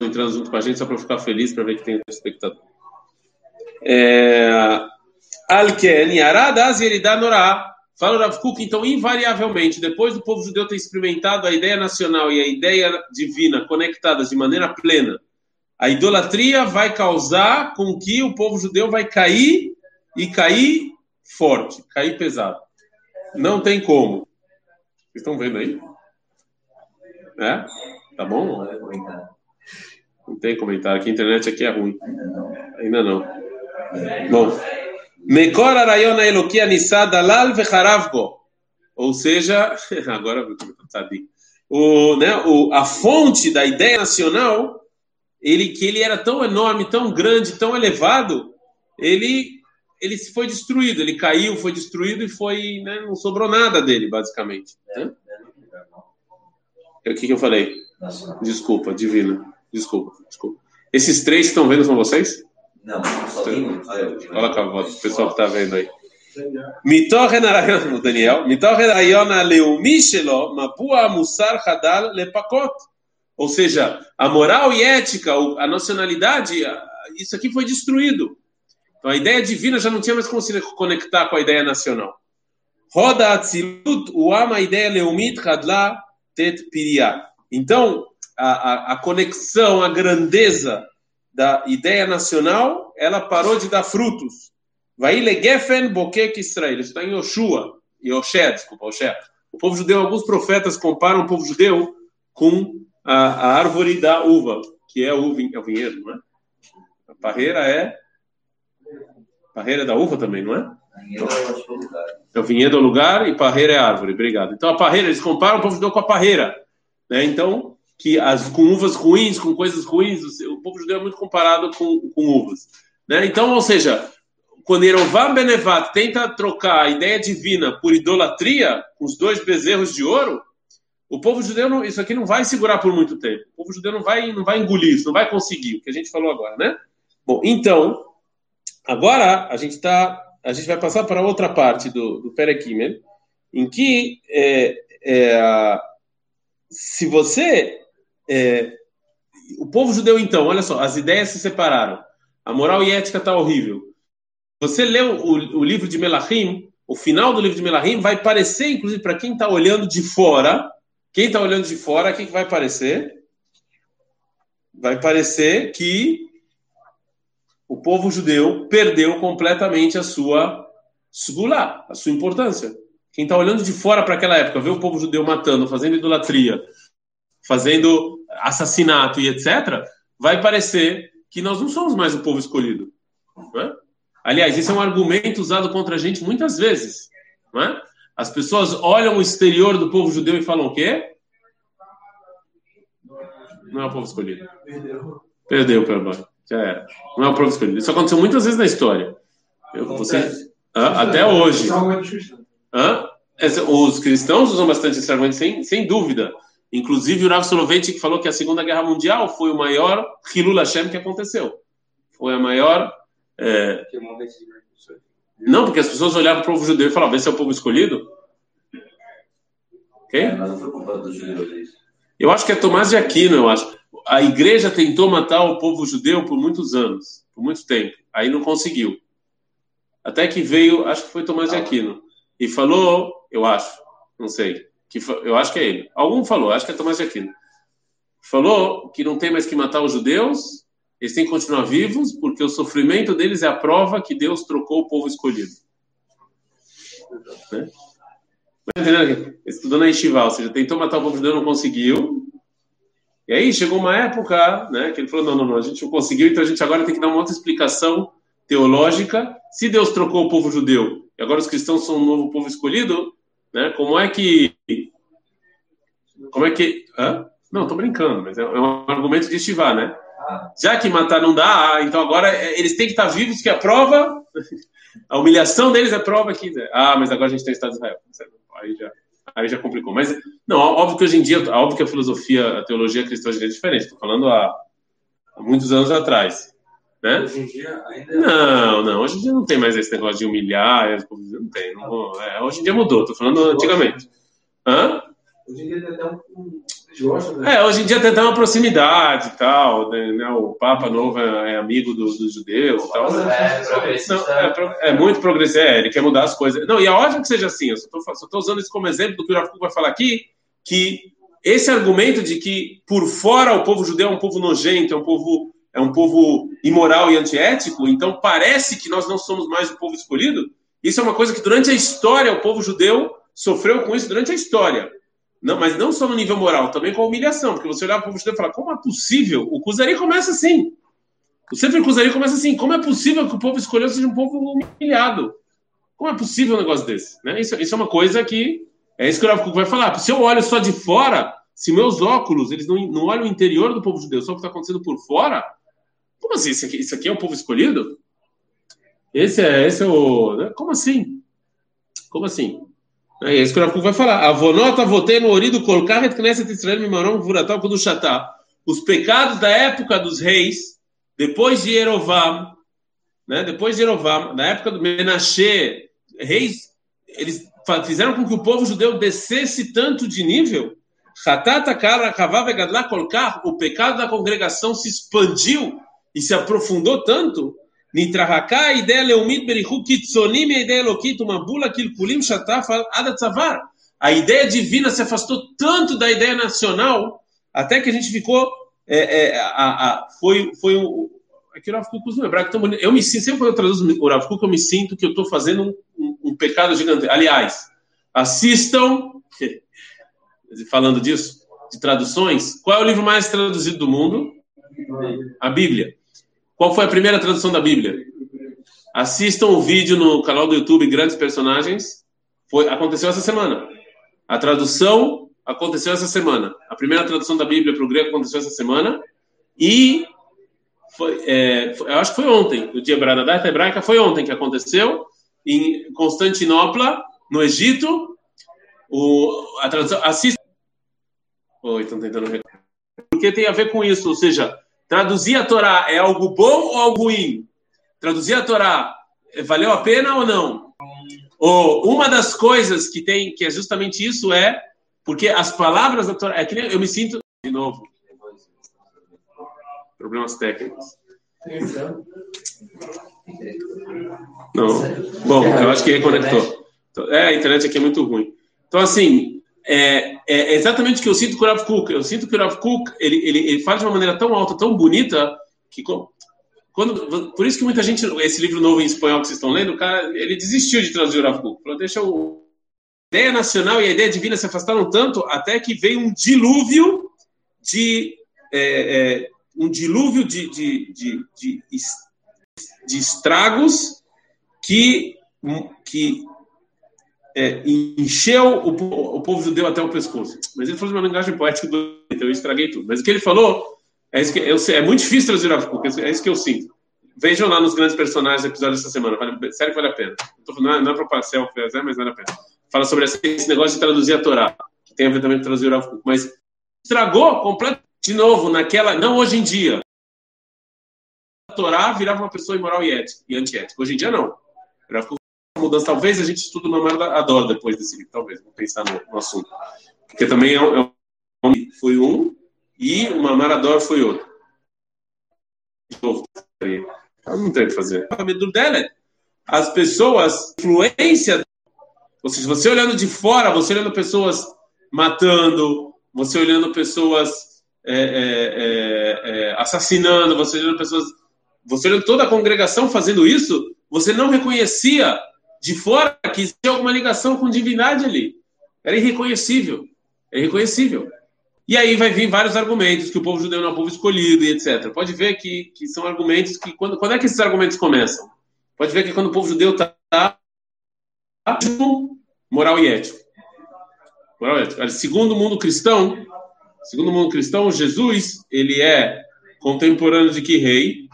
entrando junto com a gente só para ficar feliz para ver que tem espectador. É... Alken, Yarad, Azieridá, Norá. Fala o Rav Kuk, então, invariavelmente, depois do povo judeu ter experimentado a ideia nacional e a ideia divina conectadas de maneira plena, a idolatria vai causar com que o povo judeu vai cair e cair forte, cair pesado. Não tem como. Vocês estão vendo aí? É? Tá bom? Não tem comentário. Aqui a internet aqui é ruim. Ainda não. Bom. Mekor arayona elokia nisa dalal vecharavgo. Ou seja, agora o, né, o, a fonte da ideia nacional, ele que ele era tão enorme, tão grande, tão elevado, ele ele foi destruído, ele caiu, foi destruído e foi, né, não sobrou nada dele, basicamente. Né? O que, que eu falei? Desculpa, divino. Desculpa, desculpa. Esses três que estão vendo são vocês? Não, sozinho. Olha com a voz, o pessoal que está vendo aí. מתוכן הרעיון, o Daniel, מתוכן הרעיון הלאומי שלו, מבוע המוסר חדל לפקות. Ou seja, a moral e ética, a nacionalidade, isso aqui foi destruído. Então a ideia divina já não tinha mais como se conectar com a ideia nacional. Roda Atzilut, o ama ideia leumit hadla tet piria. Então a, a, a conexão, a grandeza da ideia nacional, ela parou de dar frutos. Vai legefen bokek Israel. Está em Yoshua, Yoshé, desculpa, Yoshé. O povo judeu, alguns profetas comparam o povo judeu com a, a árvore da uva, que é o, é o vinhedo, não é? A parreira é Parreira é da uva também, não é? É o vinhedo é o lugar e parreira é a árvore. Obrigado. Então a parreira, eles comparam o povo judeu com a parreira. Né? Então, que as, com uvas ruins, com coisas ruins, o povo judeu é muito comparado com, com uvas. Né? Então, ou seja, quando Yerovam Benevat tenta trocar a ideia divina por idolatria, com os dois bezerros de ouro, o povo judeu, não, isso aqui não vai segurar por muito tempo. O povo judeu não vai, não vai engolir isso, não vai conseguir, o que a gente falou agora, né? Bom, então, Agora a gente tá, a gente vai passar para outra parte do, do em que é, é, se você é, o povo judeu então, olha só, as ideias se separaram, a moral e ética está horrível. Você leu o, o livro de Melachim, o final do livro de Melachim vai parecer, inclusive para quem está olhando de fora, quem está olhando de fora, o que, que vai parecer? Vai parecer que o povo judeu perdeu completamente a sua segulá, a sua importância. Quem está olhando de fora para aquela época, vê o povo judeu matando, fazendo idolatria, fazendo assassinato e etc., vai parecer que nós não somos mais o povo escolhido. É? Aliás, esse é um argumento usado contra a gente muitas vezes. É? As pessoas olham o exterior do povo judeu e falam o quê? Não é o povo escolhido. Perdeu. Perdeu, perdão. Já era. Não é o próprio escolhido. Isso aconteceu muitas vezes na história. Eu, você, até hoje. Hã? Os cristãos usam bastante esse argumento, sem, sem dúvida. Inclusive, o Rav Soloveitchik falou que a Segunda Guerra Mundial foi o maior Hilul Hashem que aconteceu. Foi a maior... É... Não, porque as pessoas olhavam para o povo judeu e falavam, esse é o povo escolhido? Ok? Eu acho que é Tomás de Aquino, eu acho a igreja tentou matar o povo judeu por muitos anos, por muito tempo. Aí não conseguiu. Até que veio, acho que foi Tomás de Aquino, e falou, eu acho, não sei, que eu acho que é ele. Algum falou, acho que é Tomás de Aquino. Falou que não tem mais que matar os judeus, eles têm que continuar vivos, porque o sofrimento deles é a prova que Deus trocou o povo escolhido. Né? Estudando na Estival, ou seja, tentou matar o povo judeu, não conseguiu, e aí chegou uma época, né, que ele falou: não, não, não, a gente não conseguiu, então a gente agora tem que dar uma outra explicação teológica. Se Deus trocou o povo judeu e agora os cristãos são um novo povo escolhido, né, como é que. Como é que. Hã? Não, tô brincando, mas é, é um argumento de estivar, né? Já que matar não dá, então agora é, eles têm que estar vivos, que é a prova, a humilhação deles é prova que. Ah, mas agora a gente tem o Estado de Israel. Aí já aí já complicou. Mas, não, óbvio que hoje em dia, óbvio que a filosofia, a teologia cristã é diferente. Estou falando há, há, muitos anos atrás. Né? Hoje em dia ainda. Não, não, hoje em dia não tem mais esse negócio de humilhar, não tem. Não, é, hoje em dia mudou, estou falando antigamente. Hã? Hoje em dia tem até um. eles gostam, né? É, hoje em dia tem até uma proximidade e tal, né? né, O Papa Novo é amigo dos do judeus e tal. É, Não, progressista. é, é muito progressivo, é, ele quer mudar as coisas. Não, e é ótimo que seja assim, eu só estou usando isso como exemplo do que o Kuk vai falar aqui, que esse argumento de que por fora o povo judeu é um povo nojento, é um povo, é um povo imoral e antiético, então parece que nós não somos mais o povo escolhido, isso é uma coisa que durante a história o povo judeu sofreu com isso durante a história. Não, mas não só no nível moral, também com a humilhação, porque você olhar para o judeu e falar, como é possível? O Kuzari começa assim. O Sefer Kuzari começa assim: como é possível que o povo escolheu seja um povo humilhado? Como é possível um negócio desse? Né? Isso, isso é uma coisa que. É isso que o Rav vai falar. Se eu olho só de fora, se meus óculos eles não, não olham o interior do povo judeu, só o que está acontecendo por fora, como assim? Isso aqui, isso aqui é o povo escolhido? Esse é, esse é o. né? Como assim? Como assim? É isso que o Rav Kuk vai falar. Avonota votei no orido colocar et knesset Israel mimarom vuratal kudushata. Os pecados da época dos reis, depois de Yerovam, né? Depois de Yerovam, na época do Menashe, reis, eles fizeram com que o povo judeu descesse tanto de nível. Hatata kara kavá vegadlá kolkar, o pecado da congregação se expandiu e se aprofundou tanto. A ideia divina se afastou tanto da ideia nacional até que a gente ficou é, é, a, a, foi foi o aqui o Rav Kuk usa um hebraico tão bonito. Eu me sinto, sempre quando eu traduzo o Rav Kuk, eu me sinto que eu estou fazendo um, um, um pecado gigante. Aliás, assistam, falando disso, de traduções, qual é o livro mais traduzido do mundo? A Bíblia. Qual foi a primeira tradução da Bíblia? Assistam o vídeo no canal do YouTube Grandes Personagens. Foi, aconteceu essa semana. A tradução aconteceu essa semana. A primeira tradução da Bíblia para o grego aconteceu essa semana. E foi, é, foi- eu acho que foi ontem, o dia da data hebraica foi ontem que aconteceu, em Constantinopla, no Egito. O, a tradução. Assista. Oi, estão tentando ver. Porque tem a ver com isso, ou seja, traduzir a Torá é algo bom ou algo ruim? Traduzir a Torá eh, valeu a pena ou não? Ou uma das coisas que tem, que é justamente isso, é porque as palavras da Torá. É que eu me sinto. De novo. Problemas técnicos. Não. Bom, eu acho que reconectou. É, a internet aqui é muito ruim. Então, assim, é, é exatamente o que eu sinto com o Rav Kuk. Eu sinto que o Rav Kuk, ele, ele, ele fala de uma maneira tão alta, tão bonita, que quando, por isso que muita gente, esse livro novo em espanhol que vocês estão lendo, o cara, ele desistiu de traduzir o Rav Kuk. Falou, deixa o... A ideia nacional e a ideia divina se afastaram tanto, até que veio um dilúvio de... é, é, um dilúvio de, de, de, de, de estragos que, que é, encheu o, o povo judeu até o pescoço. Mas ele falou de uma linguagem poética, do- então eu estraguei tudo. Mas o que ele falou é, que eu, é muito difícil traduzir Rav Kuk, é isso que eu sinto. Vejam lá nos grandes personagens do episódio dessa semana, vale, sério que vale a pena. Não é, é para selfie, mas vale a pena. Fala sobre esse, negócio de traduzir a Torá, que tem a ver também com traduzir o Kuk, mas estragou completamente, de novo, naquela, não hoje em dia. A Torá virava uma pessoa imoral e, ética, e antiética. Hoje em dia, não. Kuk mudança. Talvez a gente estude uma maior adora depois desse livro, talvez, vou pensar no, no assunto. Porque também é é um- foi um e o Mamar Ador foi outro. De novo, não tem o que fazer. A medo dela as pessoas, influência, ou seja, você olhando de fora, você olhando pessoas matando, você olhando pessoas é, é, é, é, assassinando, você olhando pessoas, você olhando toda a congregação fazendo isso, você não reconhecia de fora que existia alguma ligação com divindade ali. Era irreconhecível. É irreconhecível. E aí vai vir vários argumentos que o povo judeu não é um povo escolhido e etc. Pode ver que, que são argumentos que quando, quando é que esses argumentos começam? Pode ver que quando o povo judeu está moral e ético. Moral e ético. Segundo o mundo cristão, segundo o mundo cristão, Jesus ele é contemporâneo de que rei?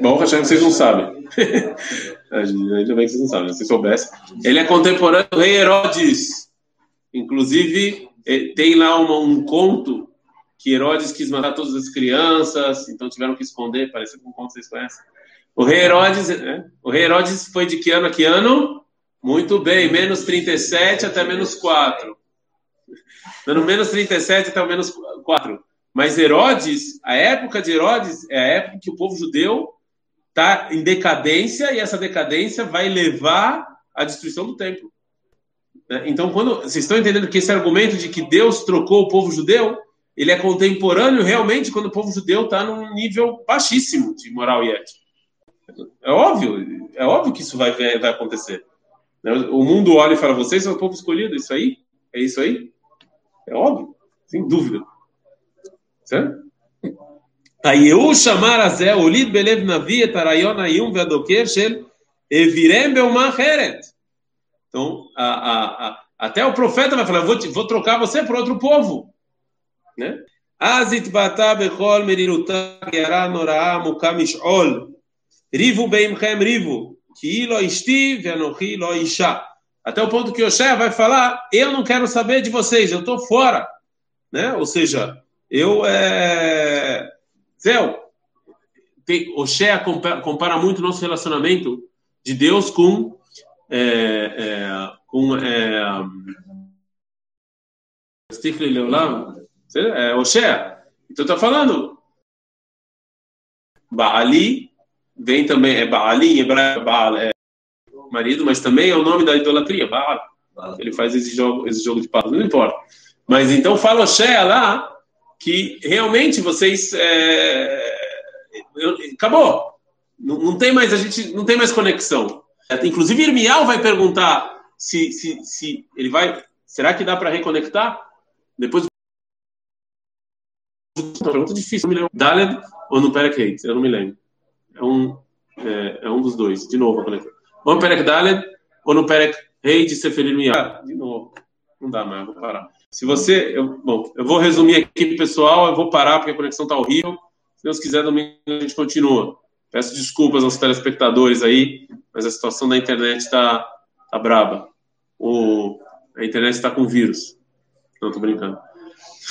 Bom, achando que vocês não sabem. Ainda bem que vocês não sabem, se soubessem. Ele é contemporâneo do rei Herodes. Inclusive, eh, tem lá uma- um conto que Herodes quis matar todas as crianças, então tiveram que esconder, parece com um conto que vocês conhecem. O rei Herodes, né? o rei Herodes foi de que ano a que ano? Muito bem, menos 37 até menos 4. No menos 37 até menos 4. Mas Herodes, a época de Herodes é a época que o povo judeu está em decadência e essa decadência vai levar à destruição do templo. Né? Então, quando vocês estão entendendo que esse argumento de que Deus trocou o povo judeu, ele é contemporâneo realmente quando o povo judeu está num nível baixíssimo de moral e ética. É óbvio, é óbvio que isso vai, vai acontecer. Né? O mundo olha e fala: vocês são o povo escolhido, isso aí? É isso aí? É óbvio, sem dúvida. Certo? היהוא שמר הזה, הוליד בלב נביא את הרעיון האיום והדוקר של evirem באומה אחרת. Então, a, a, a, até o profeta vai falar, vou, te, vou trocar você por outro povo. Né? אז התבטא בכל מרירותה גרה נוראה עמוקה משעול. ריבו בעמכם ריבו, כי לא אשתי ואנוכי לא אישה. Até o ponto que Oshé vai falar, eu não quero saber de vocês, eu estou fora. Né? Ou seja, eu... É... Zéu, Oshé compara muito o nosso relacionamento de Deus com... É, é, com é, é. Então está falando. Baali vem também, é Baali, em hebraico, Baal é marido, mas também é o nome da idolatria, Baal. Ele faz esse jogo, esse jogo de palavras, não importa. Mas então fala Oshé lá que realmente vocês. É, eu, acabou. Não, não, tem mais, a gente não tem mais conexão. Inclusive, Irmial vai perguntar se, se, se ele vai. Será que dá para reconectar? Depois pergunta difícil, me lembro. Daled ou no Perek Hate? Eu não me lembro. É um, é, é um dos dois. De novo, Ou no Perek Daled ou no Perek Hate Seferir Miyah? De novo. Não dá mais, vou parar. Se você. Eu, bom, eu vou resumir aqui, pessoal. Eu vou parar porque a conexão está horrível. Se Deus quiser, domingo a gente continua. Peço desculpas aos telespectadores aí, mas a situação da internet está tá braba. O, a internet está com vírus. Não, estou brincando.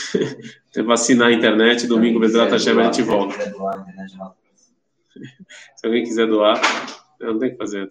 Tem vacinar a internet, domingo, Bezerra Hashem, a gente volta. Se alguém quiser doar, não tem que fazer, tá?